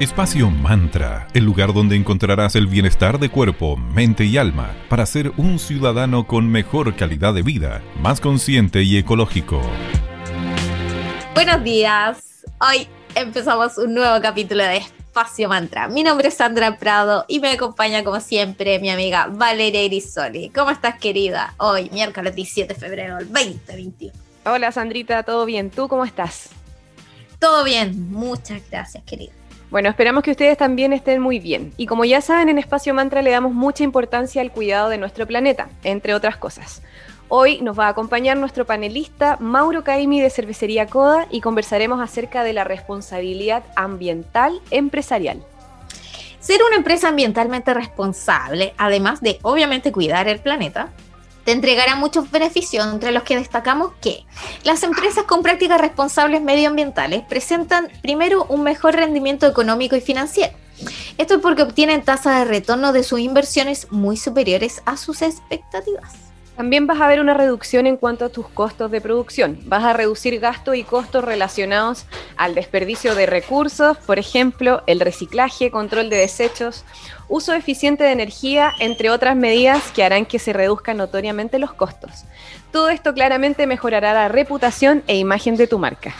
Espacio Mantra, el lugar donde encontrarás el bienestar de cuerpo, mente y alma para ser un ciudadano con mejor calidad de vida, más consciente y ecológico. Buenos días. Hoy empezamos un nuevo capítulo de Espacio Mantra. Mi nombre es Sandra Prado y me acompaña como siempre mi amiga Valeria Irisoli. ¿Cómo estás querida? Hoy, miércoles 17 de febrero del 2021. Hola Sandrita, ¿todo bien? ¿Tú cómo estás? Todo bien, muchas gracias querida. Bueno, esperamos que ustedes también estén muy bien. Y como ya saben, en Espacio Mantra le damos mucha importancia al cuidado de nuestro planeta, entre otras cosas. Hoy nos va a acompañar nuestro panelista Mauro Caimi de Cervecería Coda y conversaremos acerca de la responsabilidad ambiental empresarial. Ser una empresa ambientalmente responsable, además de obviamente cuidar el planeta, te entregará muchos beneficios, entre los que destacamos que las empresas con prácticas responsables medioambientales presentan primero un mejor rendimiento económico y financiero. Esto es porque obtienen tasas de retorno de sus inversiones muy superiores a sus expectativas. También vas a ver una reducción en cuanto a tus costos de producción. Vas a reducir gastos y costos relacionados al desperdicio de recursos, por ejemplo, el reciclaje, control de desechos, uso eficiente de energía, entre otras medidas que harán que se reduzcan notoriamente los costos. Todo esto claramente mejorará la reputación e imagen de tu marca.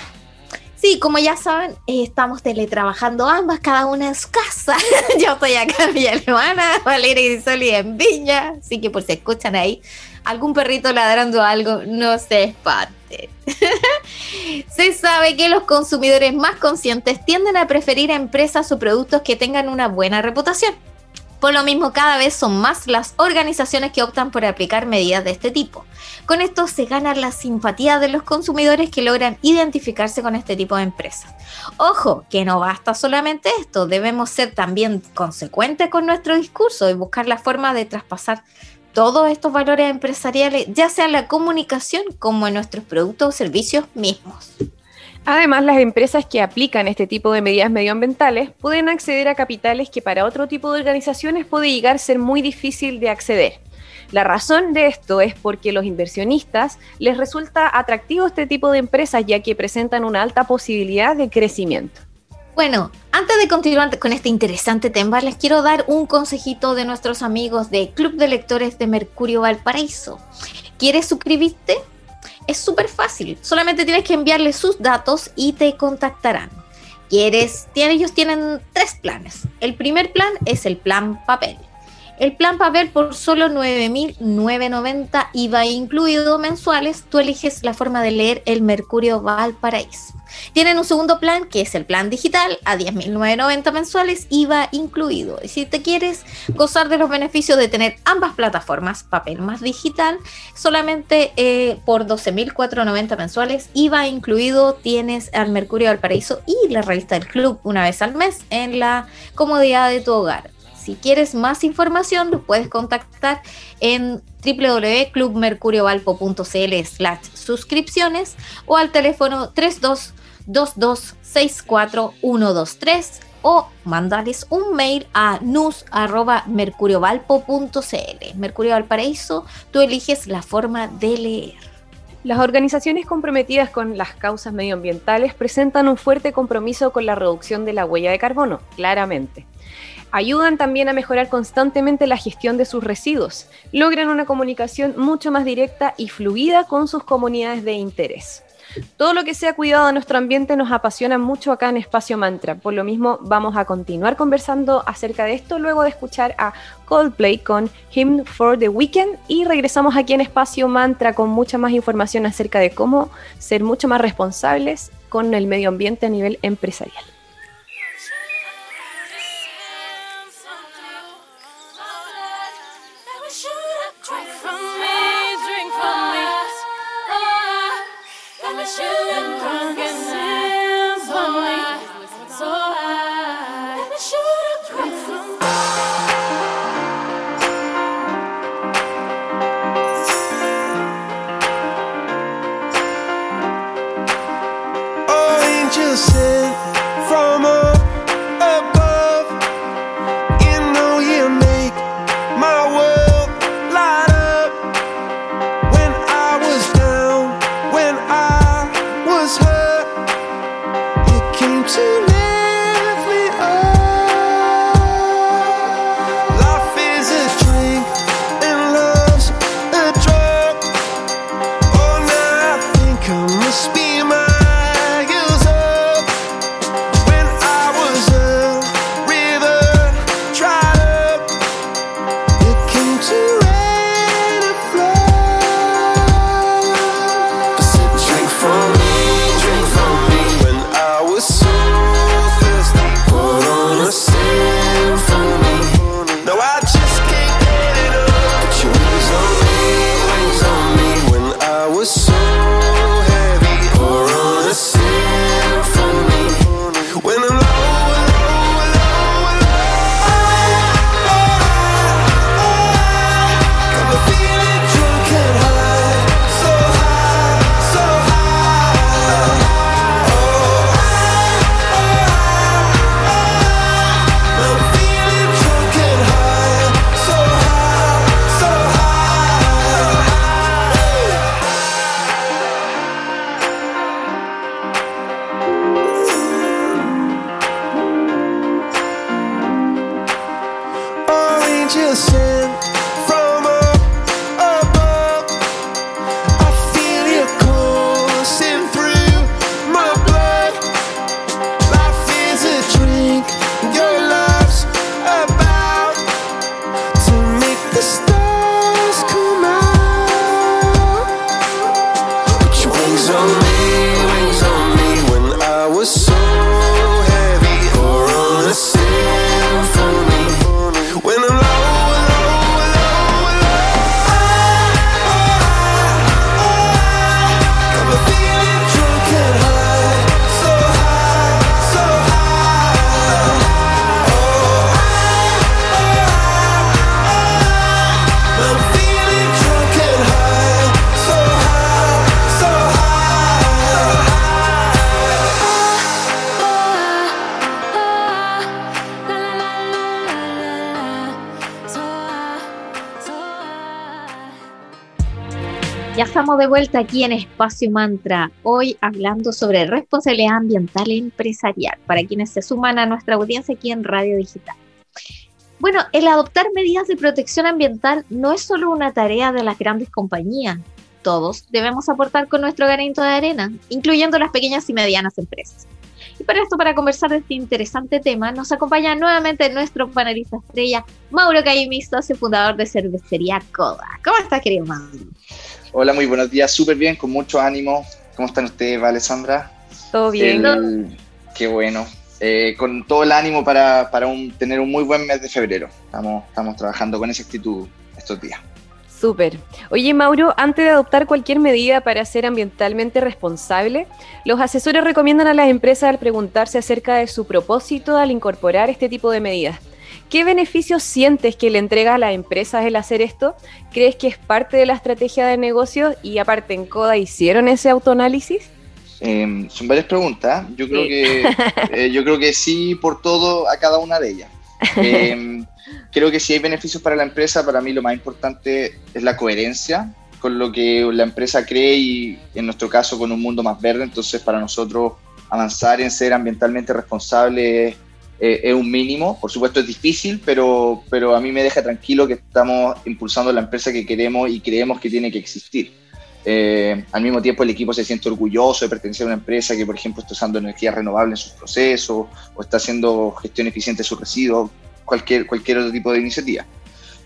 Sí, como ya saben, estamos teletrabajando ambas, cada una en su casa. Yo estoy acá en mi hermana, Valeria y Soli en Viña, así que por si escuchan ahí algún perrito ladrando algo, no se espanten. se sabe que los consumidores más conscientes tienden a preferir empresas o productos que tengan una buena reputación. Por lo mismo, cada vez son más las organizaciones que optan por aplicar medidas de este tipo. Con esto se gana la simpatía de los consumidores que logran identificarse con este tipo de empresas. Ojo, que no basta solamente esto, debemos ser también consecuentes con nuestro discurso y buscar la forma de traspasar todos estos valores empresariales, ya sea en la comunicación como en nuestros productos o servicios mismos. Además, las empresas que aplican este tipo de medidas medioambientales pueden acceder a capitales que para otro tipo de organizaciones puede llegar a ser muy difícil de acceder. La razón de esto es porque los inversionistas les resulta atractivo este tipo de empresas ya que presentan una alta posibilidad de crecimiento. Bueno, antes de continuar con este interesante tema, les quiero dar un consejito de nuestros amigos de Club de Lectores de Mercurio Valparaíso. ¿Quieres suscribirte? Es súper fácil, solamente tienes que enviarles sus datos y te contactarán. ¿Quieres? ellos tienen tres planes. El primer plan es el plan papel. El plan papel por solo 9.990 IVA incluido mensuales, tú eliges la forma de leer el Mercurio Valparaíso. Tienen un segundo plan que es el plan digital a 10.990 mensuales, IVA incluido. Y si te quieres gozar de los beneficios de tener ambas plataformas, papel más digital, solamente eh, por 12.490 mensuales, IVA incluido, tienes al Mercurio Valparaíso y la revista del club una vez al mes en la comodidad de tu hogar. Si quieres más información, lo puedes contactar en www.clubmercuriovalpo.cl slash suscripciones o al teléfono 3222642123 o mandarles un mail a nus.mercuriovalpo.cl. Mercurio Valparaíso, tú eliges la forma de leer. Las organizaciones comprometidas con las causas medioambientales presentan un fuerte compromiso con la reducción de la huella de carbono, claramente. Ayudan también a mejorar constantemente la gestión de sus residuos. Logran una comunicación mucho más directa y fluida con sus comunidades de interés. Todo lo que sea cuidado de nuestro ambiente nos apasiona mucho acá en Espacio Mantra. Por lo mismo, vamos a continuar conversando acerca de esto luego de escuchar a Coldplay con Hymn for the Weekend y regresamos aquí en Espacio Mantra con mucha más información acerca de cómo ser mucho más responsables con el medio ambiente a nivel empresarial. To lift me de vuelta aquí en Espacio Mantra, hoy hablando sobre responsabilidad ambiental empresarial, para quienes se suman a nuestra audiencia aquí en Radio Digital. Bueno, el adoptar medidas de protección ambiental no es solo una tarea de las grandes compañías, todos debemos aportar con nuestro granito de arena, incluyendo las pequeñas y medianas empresas. Y para esto, para conversar de este interesante tema, nos acompaña nuevamente nuestro panelista estrella, Mauro Caimi, socio fundador de Cervecería Coda. ¿Cómo estás, querido Mauro? Hola, muy buenos días, súper bien, con mucho ánimo. ¿Cómo están ustedes, Alessandra? Todo bien. qué bueno. Eh, con todo el ánimo para, tener un muy buen mes de febrero. Estamos, estamos trabajando con esa actitud estos días. Súper. Oye, Mauro, antes de adoptar cualquier medida para ser ambientalmente responsable, los asesores recomiendan a las empresas al preguntarse acerca de su propósito al incorporar este tipo de medidas. ¿Qué beneficios sientes que le entrega a las empresas el hacer esto? ¿Crees que es parte de la estrategia de negocio y aparte en CODA hicieron ese autoanálisis? Em, son varias preguntas. Yo creo, que, eh, yo creo que sí por todo a cada una de ellas. Em, creo que si hay beneficios para la empresa, para mí lo más importante es la coherencia con lo que la empresa cree y en nuestro caso con un mundo más verde. Entonces para nosotros avanzar en ser ambientalmente responsable eh, es un mínimo. Por supuesto es difícil, pero, pero a mí me deja tranquilo que estamos impulsando la empresa que queremos y creemos que tiene que existir. Eh, al mismo tiempo el equipo se siente orgulloso de pertenecer a una empresa que, por ejemplo, está usando energía renovable en sus procesos o está haciendo gestión eficiente de sus residuos, cualquier, cualquier otro tipo de iniciativa.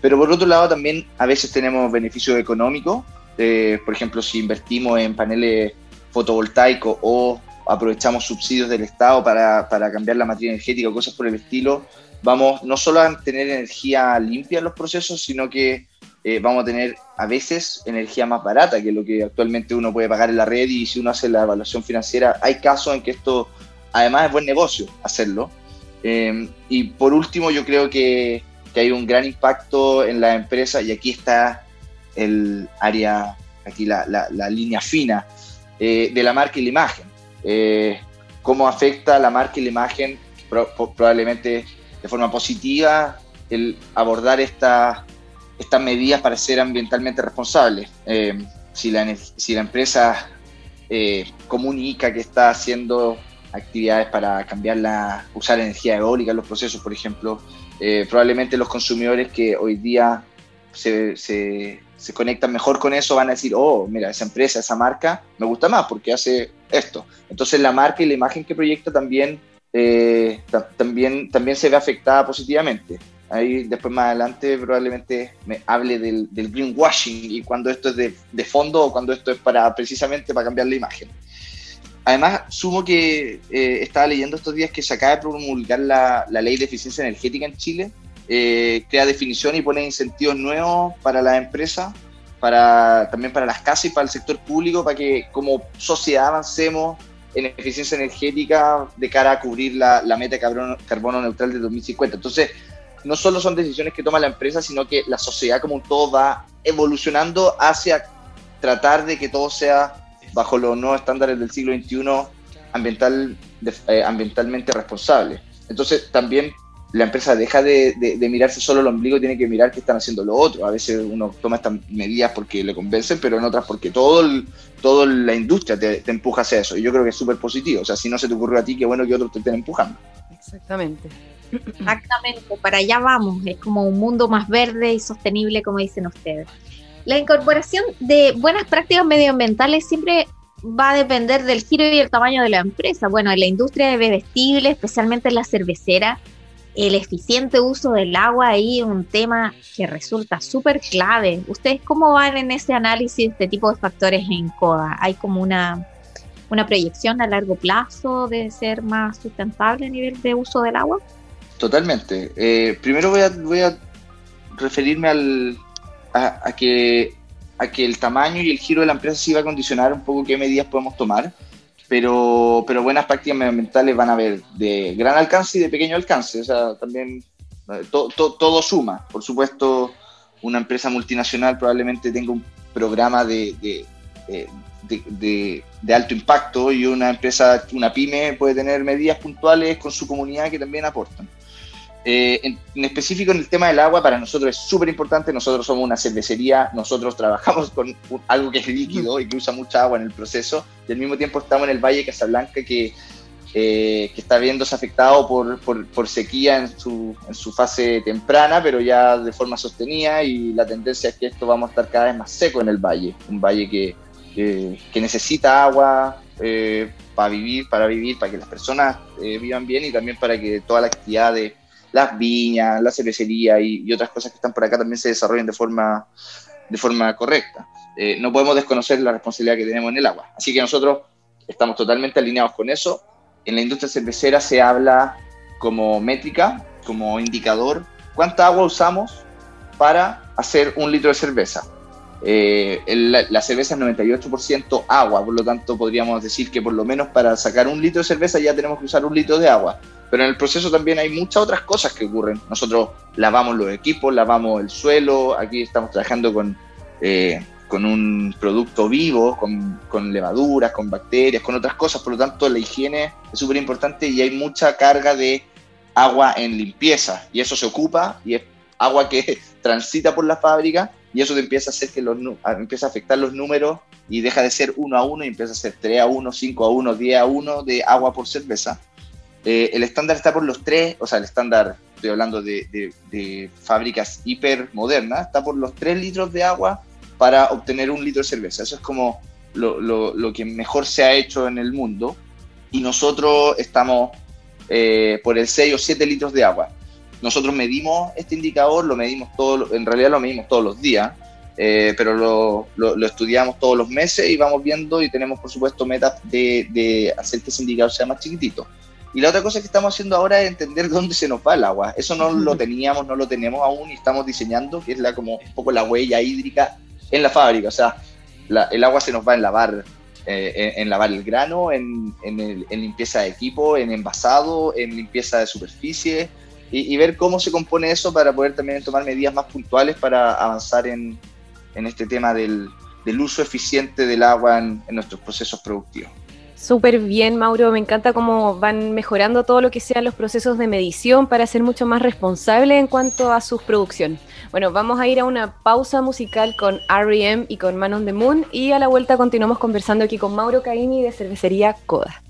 Pero por otro lado también a veces tenemos beneficios económicos, eh, por ejemplo, si invertimos en paneles fotovoltaicos o aprovechamos subsidios del Estado para, para cambiar la materia energética cosas por el estilo, vamos no solo a tener energía limpia en los procesos, sino que eh, vamos a tener a veces energía más barata que lo que actualmente uno puede pagar en la red y si uno hace la evaluación financiera, hay casos en que esto además es buen negocio hacerlo. Eh, y por último, yo creo que, que, hay un gran impacto en la empresa y aquí está el área, aquí la, la, línea fina eh, de la marca y la imagen eh, cómo afecta la marca y la imagen, probablemente de forma positiva, el abordar estas medidas para ser ambientalmente responsables. Eh, si, la, empresa eh, comunica que está haciendo actividades para cambiar la, usar energía eólica en los procesos, por ejemplo, probablemente los consumidores que hoy día se, se, conectan mejor con eso van a decir, oh, mira, esa empresa, esa marca me gusta más porque hace esto. Entonces la marca y la imagen que proyecta también, eh, también, también se ve afectada positivamente. Ahí después más adelante probablemente me hable del, greenwashing y cuando esto es de, fondo o cuando esto es para precisamente para cambiar la imagen. Además, sumo que eh, estaba leyendo estos días que se acaba de promulgar la ley de eficiencia energética en Chile, eh, crea definición y pone incentivos nuevos para las empresas para, también para las casas y para el sector público, para que como sociedad avancemos en eficiencia energética de cara a cubrir la, la meta carbono, carbono neutral de 2050. Entonces, no solo son decisiones que toma la empresa, sino que la sociedad como un todo va evolucionando hacia tratar de que todo sea bajo los nuevos estándares del siglo XXI ambiental, eh, ambientalmente responsable. Entonces, también la empresa deja de, mirarse solo el ombligo, tiene que mirar qué están haciendo lo otro. A veces uno toma estas medidas porque le convencen, pero en otras porque todo toda la industria te, empuja hacia eso. Y yo creo que es súper positivo. O sea, si no se te ocurrió a ti, qué bueno que otros te estén empujando. Exactamente. Exactamente, para allá vamos. Es como un mundo más verde y sostenible, como dicen ustedes. La incorporación de buenas prácticas medioambientales siempre va a depender del giro y el tamaño de la empresa. Bueno, en la industria de bebestibles, especialmente en la cervecera, el eficiente uso del agua ahí es un tema que resulta súper clave. ¿Ustedes cómo van en ese análisis de tipo de factores en CODA? ¿Hay como una, una proyección a largo plazo de ser más sustentable a nivel de uso del agua? Totalmente. Eh, primero voy a, voy a referirme al, a, que, a que el tamaño y el giro de la empresa sí va a condicionar un poco qué medidas podemos tomar, pero, pero buenas prácticas medioambientales van a haber de gran alcance y de pequeño alcance. O sea, también eh, todo suma. Por supuesto, una empresa multinacional probablemente tenga un programa de, de, de, de, alto impacto y una empresa, una pyme puede tener medidas puntuales con su comunidad que también aportan. Eh, en, específico en el tema del agua, para nosotros es súper importante. Nosotros somos una cervecería, nosotros trabajamos con algo que es líquido y que usa mucha agua en el proceso, y al mismo tiempo estamos en el Valle de Casablanca que, eh, que está viéndose afectado por, por, sequía en su, en su, fase temprana, pero ya de forma sostenida, y la tendencia es que esto vamos a estar cada vez más seco en el valle, un valle que, que, necesita agua. Eh, para vivir, para vivir, para que las personas vivan bien y también para que toda la actividad de, las viñas, la cervecería y, otras cosas que están por acá también se desarrollen de forma, de forma correcta. Eh, no podemos desconocer la responsabilidad que tenemos en el agua. Así que nosotros estamos totalmente alineados con eso. En la industria cervecera se habla como métrica, como indicador, cuánta agua usamos para hacer un litro de cerveza. Eh, la, cerveza es 98% agua, por lo tanto podríamos decir que por lo menos para sacar un litro de cerveza ya tenemos que usar un litro de agua. Pero en el proceso también hay muchas otras cosas que ocurren. Nosotros lavamos los equipos, lavamos el suelo, aquí estamos trabajando con, eh, con un producto vivo, con, con, levaduras, con bacterias, con otras cosas, por lo tanto la higiene es súper importante y hay mucha carga de agua en limpieza y eso se ocupa y es agua que transita por la fábrica y eso empieza a hacer que los empieza a afectar los números y deja de ser 1 a 1 y empieza a ser 3 a 1, 5 a 1, 10 a 1 de agua por cerveza eh, el estándar está por los tres, o sea, el estándar, estoy hablando de, fábricas hiper modernas, está por los tres litros de agua para obtener un litro de cerveza. Eso es como lo, que mejor se ha hecho en el mundo. Y nosotros estamos eh, por el 6 o 7 litros de agua. Nosotros medimos este indicador, lo medimos todo, en realidad lo medimos todos los días, eh, pero lo, estudiamos todos los meses y vamos viendo y tenemos por supuesto metas de, de hacer que ese indicador sea más chiquitito. Y la otra cosa que estamos haciendo ahora es entender dónde se nos va el agua. Eso no lo teníamos, no lo tenemos aún y estamos diseñando, que es la, como un poco la huella hídrica en la fábrica. O sea, el agua se nos va en lavar, eh, en, lavar el grano, en, en, limpieza de equipo, en envasado, en limpieza de superficie y, ver cómo se compone eso para poder también tomar medidas más puntuales para avanzar en, este tema del, del, uso eficiente del agua en nuestros procesos productivos. Súper bien, Mauro. Me encanta cómo van mejorando todo lo que sean los procesos de medición para ser mucho más responsable en cuanto a sus producción. Bueno, vamos a ir a una pausa musical con R.E.M. y con Man on the Moon y a la vuelta continuamos conversando aquí con Mauro Caini de Cervecería Coda.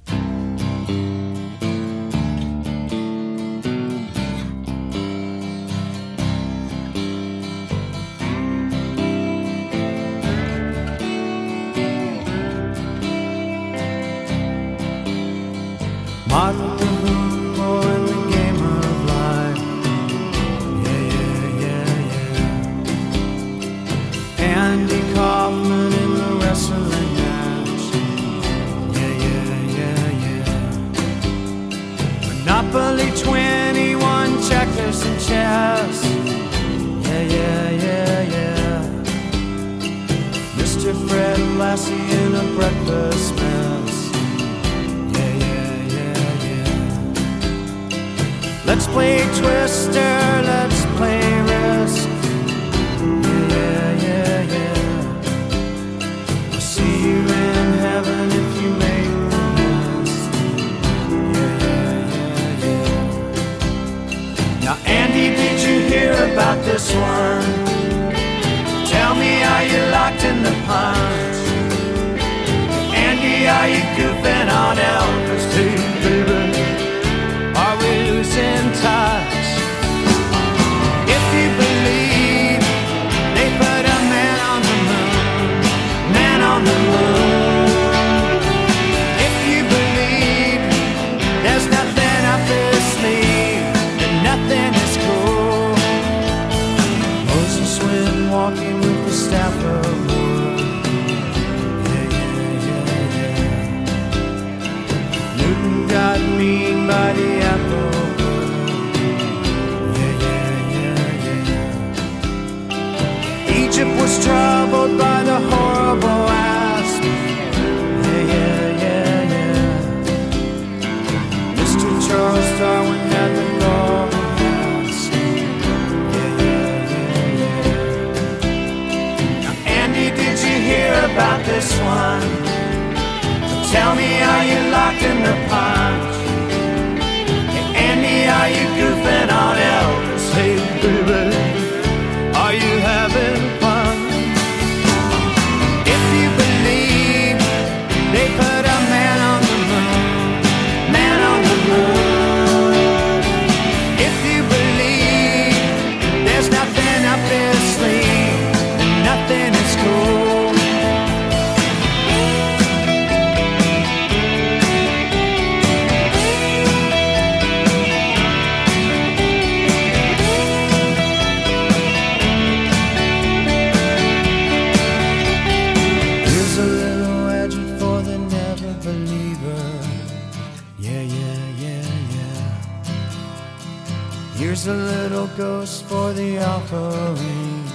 Here's a little ghost for the offering.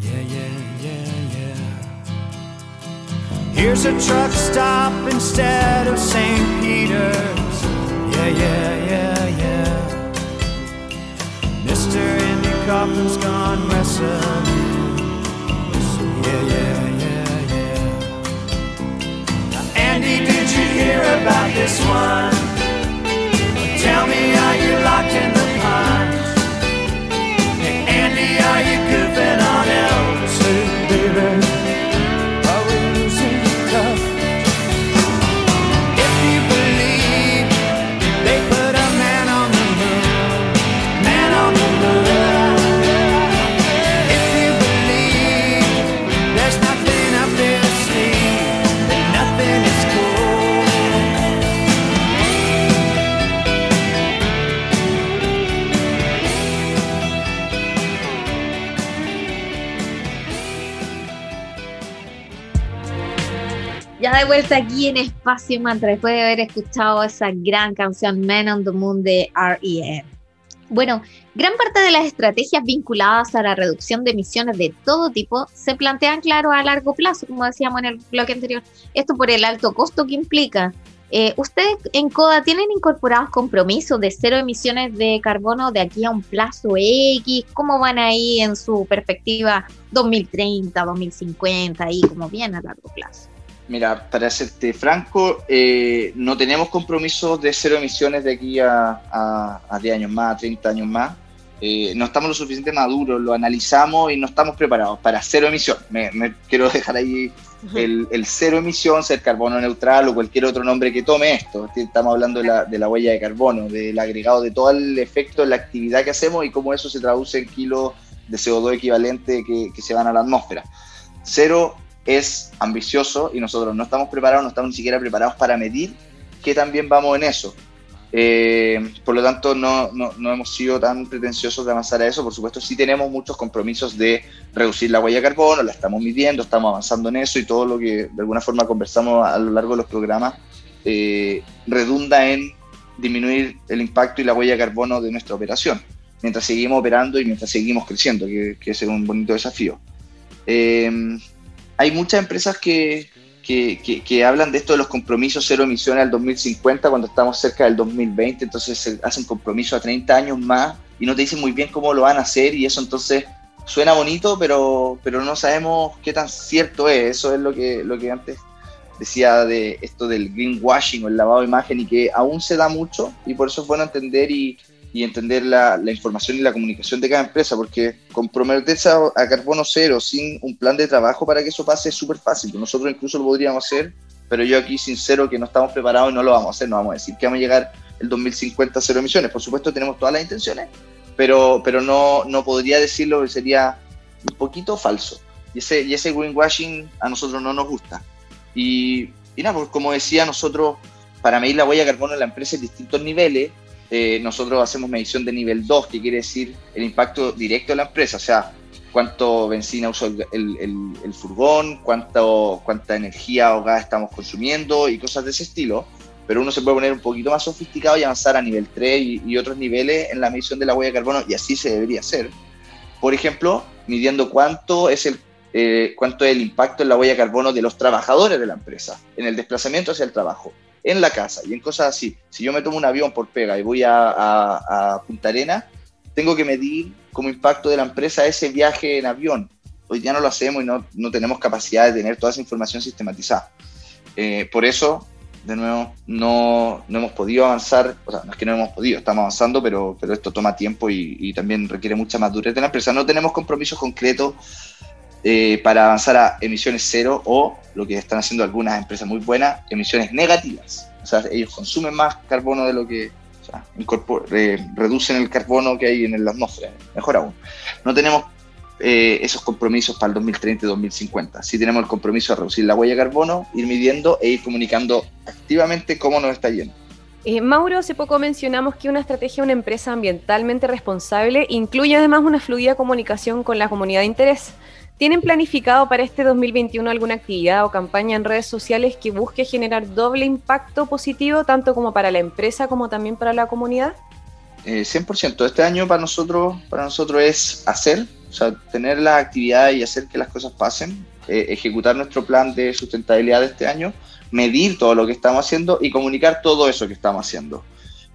Yeah, yeah, yeah, yeah. Here's a truck stop instead of St. Peter's. Yeah, yeah, yeah, yeah. Mr. Andy Kaufman's gone wrestling. Yeah, yeah, yeah, yeah. Now, Andy, did you hear about this one? Vuelta aquí en Espacio Mantra, después de haber escuchado esa gran canción Man on the Moon de R.E.M. Bueno, gran parte de las estrategias vinculadas a la reducción de emisiones de todo tipo se plantean, claro, a largo plazo, como decíamos en el bloque anterior. Esto por el alto costo que implica. Eh, ¿Ustedes en CODA tienen incorporados compromisos de cero emisiones de carbono de aquí a un plazo X? ¿Cómo van ahí en su perspectiva 2030, 2050, ahí como bien a largo plazo? Mira, para serte franco, eh, no tenemos compromisos de cero emisiones de aquí a, a, a 10 años más, a 30 años más. Eh, no estamos lo suficiente maduros, lo analizamos y no estamos preparados para cero emisión. Me, me quiero dejar ahí el, el, cero emisión, ser carbono neutral o cualquier otro nombre que tome esto. Estamos hablando de la, de la huella de carbono, del agregado de todo el efecto de la actividad que hacemos y cómo eso se traduce en kilos de CO2 equivalente que, que se van a la atmósfera. Cero es ambicioso y nosotros no estamos preparados, no estamos ni siquiera preparados para medir que también vamos en eso. Eh, por lo tanto, no, no, no, hemos sido tan pretenciosos de avanzar a eso. Por supuesto, sí tenemos muchos compromisos de reducir la huella de carbono, la estamos midiendo, estamos avanzando en eso y todo lo que de alguna forma conversamos a lo largo de los programas eh, redunda en disminuir el impacto y la huella de carbono de nuestra operación, mientras seguimos operando y mientras seguimos creciendo, que, que es un bonito desafío. Eh, hay muchas empresas que, que, que, que, hablan de esto de los compromisos cero emisiones al 2050 cuando estamos cerca del 2020, entonces se hacen compromisos a 30 años más y no te dicen muy bien cómo lo van a hacer y eso entonces suena bonito, pero, pero no sabemos qué tan cierto es. Eso es lo que, lo que antes decía de esto del greenwashing o el lavado de imagen y que aún se da mucho y por eso es bueno entender y, y entender la, la, información y la comunicación de cada empresa, porque comprometerse a, a, carbono cero sin un plan de trabajo para que eso pase es súper fácil. Nosotros incluso lo podríamos hacer, pero yo aquí sincero que no estamos preparados y no lo vamos a hacer, no vamos a decir que vamos a llegar el 2050 a cero emisiones. Por supuesto tenemos todas las intenciones, pero, pero no, no podría decirlo que sería un poquito falso. Y ese, y ese greenwashing a nosotros no nos gusta. Y, y nada, pues como decía, nosotros para medir la huella de carbono en la empresa en distintos niveles, eh, nosotros hacemos medición de nivel 2, que quiere decir el impacto directo de la empresa, o sea, cuánto benzina usó el, el, furgón, cuánto, cuánta energía o gas estamos consumiendo y cosas de ese estilo. pero uno se puede poner un poquito más sofisticado y avanzar a nivel 3 y, otros niveles en la medición de la huella de carbono, y así se debería hacer. Por ejemplo, midiendo cuánto es el, eh, cuánto es el impacto en la huella de carbono de los trabajadores de la empresa, en el desplazamiento hacia el trabajo, en la casa y en cosas así. Si yo me tomo un avión por pega y voy a, Punta Arena, tengo que medir como impacto de la empresa ese viaje en avión. Hoy ya no lo hacemos y no, no tenemos capacidad de tener toda esa información sistematizada. Eh, por eso, de nuevo, no, no, hemos podido avanzar, o sea, no es que no hemos podido, estamos avanzando, pero, pero esto toma tiempo y, y también requiere mucha madurez de la empresa. No tenemos compromisos concretos eh, para avanzar a emisiones cero o lo que están haciendo algunas empresas muy buenas, emisiones negativas. O sea, ellos consumen más carbono de lo que, reducen el carbono que hay en la atmósfera, mejor aún. No tenemos eh, esos compromisos para el 2030 y 2050. Sí tenemos el compromiso de reducir la huella de carbono, ir midiendo e ir comunicando activamente cómo nos está yendo. Eh, Mauro, hace poco mencionamos que una estrategia de una empresa ambientalmente responsable incluye además una fluida comunicación con la comunidad de interés. ¿Tienen planificado para este 2021 alguna actividad o campaña en redes sociales que busque generar doble impacto positivo, tanto como para la empresa como también para la comunidad? 100%. Eh, este año para nosotros, para nosotros es hacer, o sea, tener la actividad y hacer que las cosas pasen, eh, ejecutar nuestro plan de sustentabilidad de este año, medir todo lo que estamos haciendo y comunicar todo eso que estamos haciendo.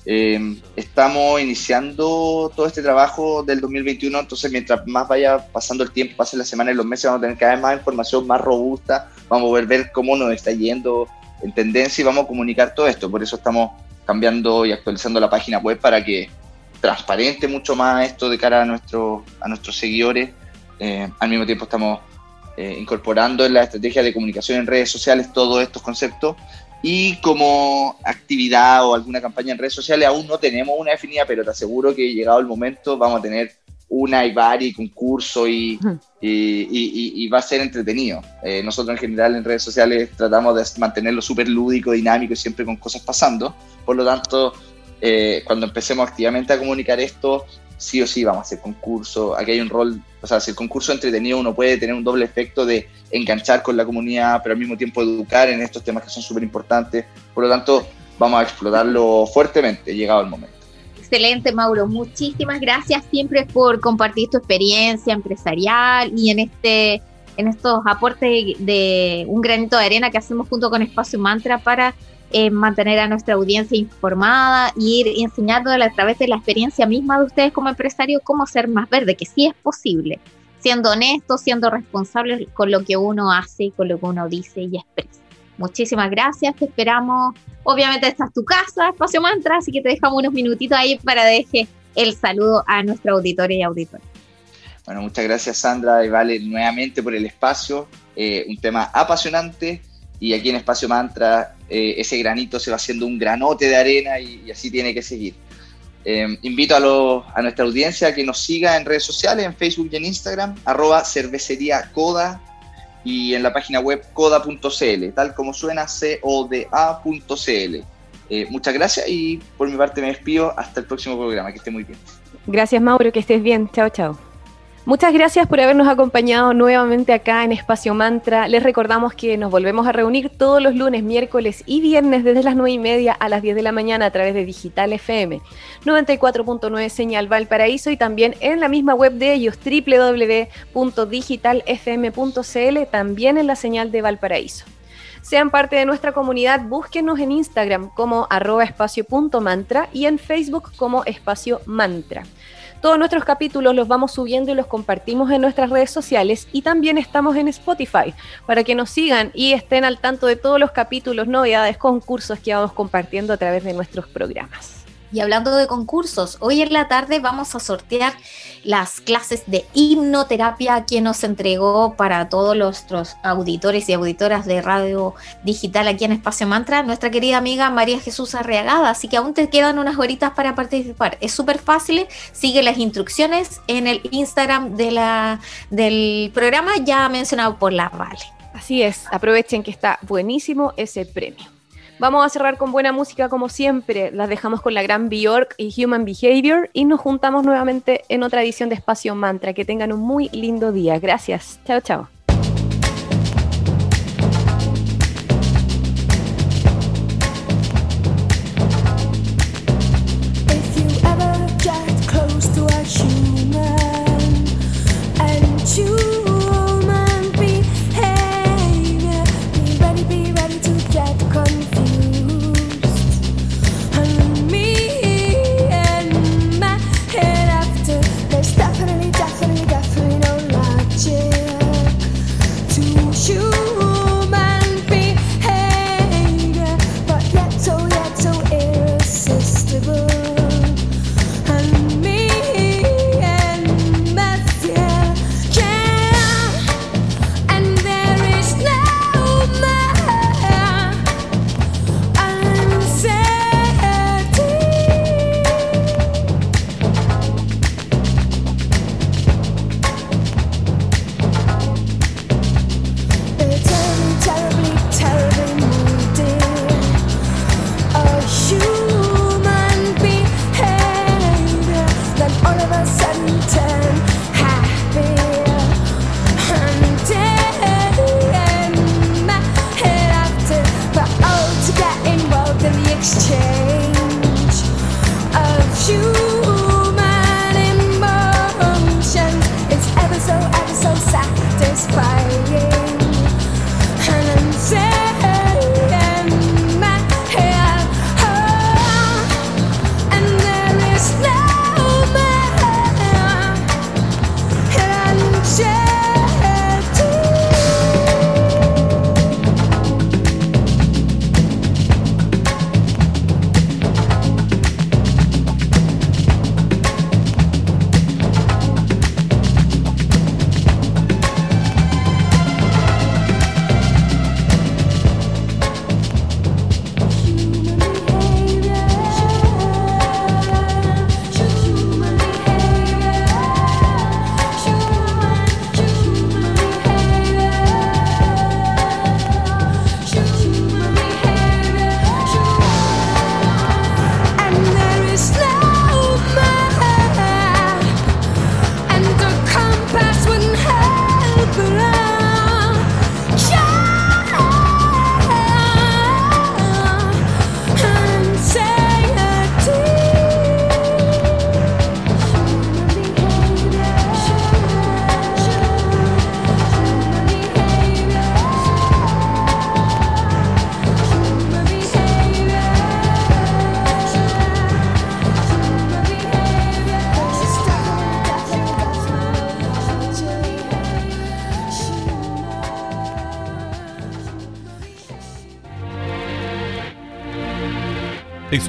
Eh, estamos iniciando todo este trabajo del 2021, entonces mientras más vaya pasando el tiempo, pasen las semanas y los meses, vamos a tener cada vez más información más robusta, vamos a ver, cómo nos está yendo en tendencia y vamos a comunicar todo esto. Por eso estamos cambiando y actualizando la página web para que transparente mucho más esto de cara a, nuestro, a nuestros seguidores. Eh, al mismo tiempo estamos eh, incorporando en la estrategia de comunicación en redes sociales todos estos conceptos y como actividad o alguna campaña en redes sociales aún no tenemos una definida, pero te aseguro que llegado el momento vamos a tener una y varios concursos y, y, y, va a ser entretenido. Eh, nosotros en general en redes sociales tratamos de mantenerlo súper lúdico, dinámico y siempre con cosas pasando. Por lo tanto, eh, cuando empecemos activamente a comunicar esto, sí o sí vamos a hacer concurso. Aquí hay un rol, o sea, si el concurso entretenido uno puede tener un doble efecto de enganchar con la comunidad, pero al mismo tiempo educar en estos temas que son súper importantes. Por lo tanto, vamos a explotarlo fuertemente, llegado el momento. Excelente, Mauro. Muchísimas gracias siempre por compartir tu experiencia empresarial y en este en estos aportes de un granito de arena que hacemos junto con Espacio Mantra para eh, mantener a nuestra audiencia informada y ir enseñándole a través de la experiencia misma de ustedes como empresarios cómo ser más verde, que sí es posible, siendo honestos, siendo responsables con lo que uno hace y con lo que uno dice y expresa. Muchísimas gracias, te esperamos. Obviamente esta es tu casa, Espacio Mantra, así que te dejamos unos minutitos ahí para deje el saludo a nuestra auditoria y auditores. Bueno, muchas gracias Sandra y Vale nuevamente por el espacio, eh, un tema apasionante y aquí en Espacio Mantra eh, ese granito se va haciendo un granote de arena y, así tiene que seguir. Eh, invito a, a, nuestra audiencia a que nos siga en redes sociales, en Facebook y en Instagram, arroba cervecería coda y en la página web coda.cl, tal como suena, C-O-D-A.cl. Eh, muchas gracias y por mi parte me despido hasta el próximo programa, que esté muy bien. Gracias Mauro, que estés bien, chao chao. Muchas gracias por habernos acompañado nuevamente acá en Espacio Mantra. Les recordamos que nos volvemos a reunir todos los lunes, miércoles y viernes desde las 9 y media a las 10 de la mañana a través de Digital FM 94.9 Señal Valparaíso y también en la misma web de ellos www.digitalfm.cl también en la señal de Valparaíso. Sean parte de nuestra comunidad, búsquenos en Instagram como arroba y en Facebook como espacio mantra. Todos nuestros capítulos los vamos subiendo y los compartimos en nuestras redes sociales y también estamos en Spotify para que nos sigan y estén al tanto de todos los capítulos, novedades, concursos que vamos compartiendo a través de nuestros programas. Y hablando de concursos, hoy en la tarde vamos a sortear las clases de hipnoterapia que nos entregó para todos nuestros auditores y auditoras de radio digital aquí en Espacio Mantra nuestra querida amiga María Jesús Arriagada. Así que aún te quedan unas horitas para participar. Es súper fácil, sigue las instrucciones en el Instagram de la, del programa ya mencionado por la Vale. Así es, aprovechen que está buenísimo ese premio. Vamos a cerrar con buena música como siempre. Las dejamos con la gran Bjork y Human Behavior y nos juntamos nuevamente en otra edición de Espacio Mantra. Que tengan un muy lindo día. Gracias. Chao, chao.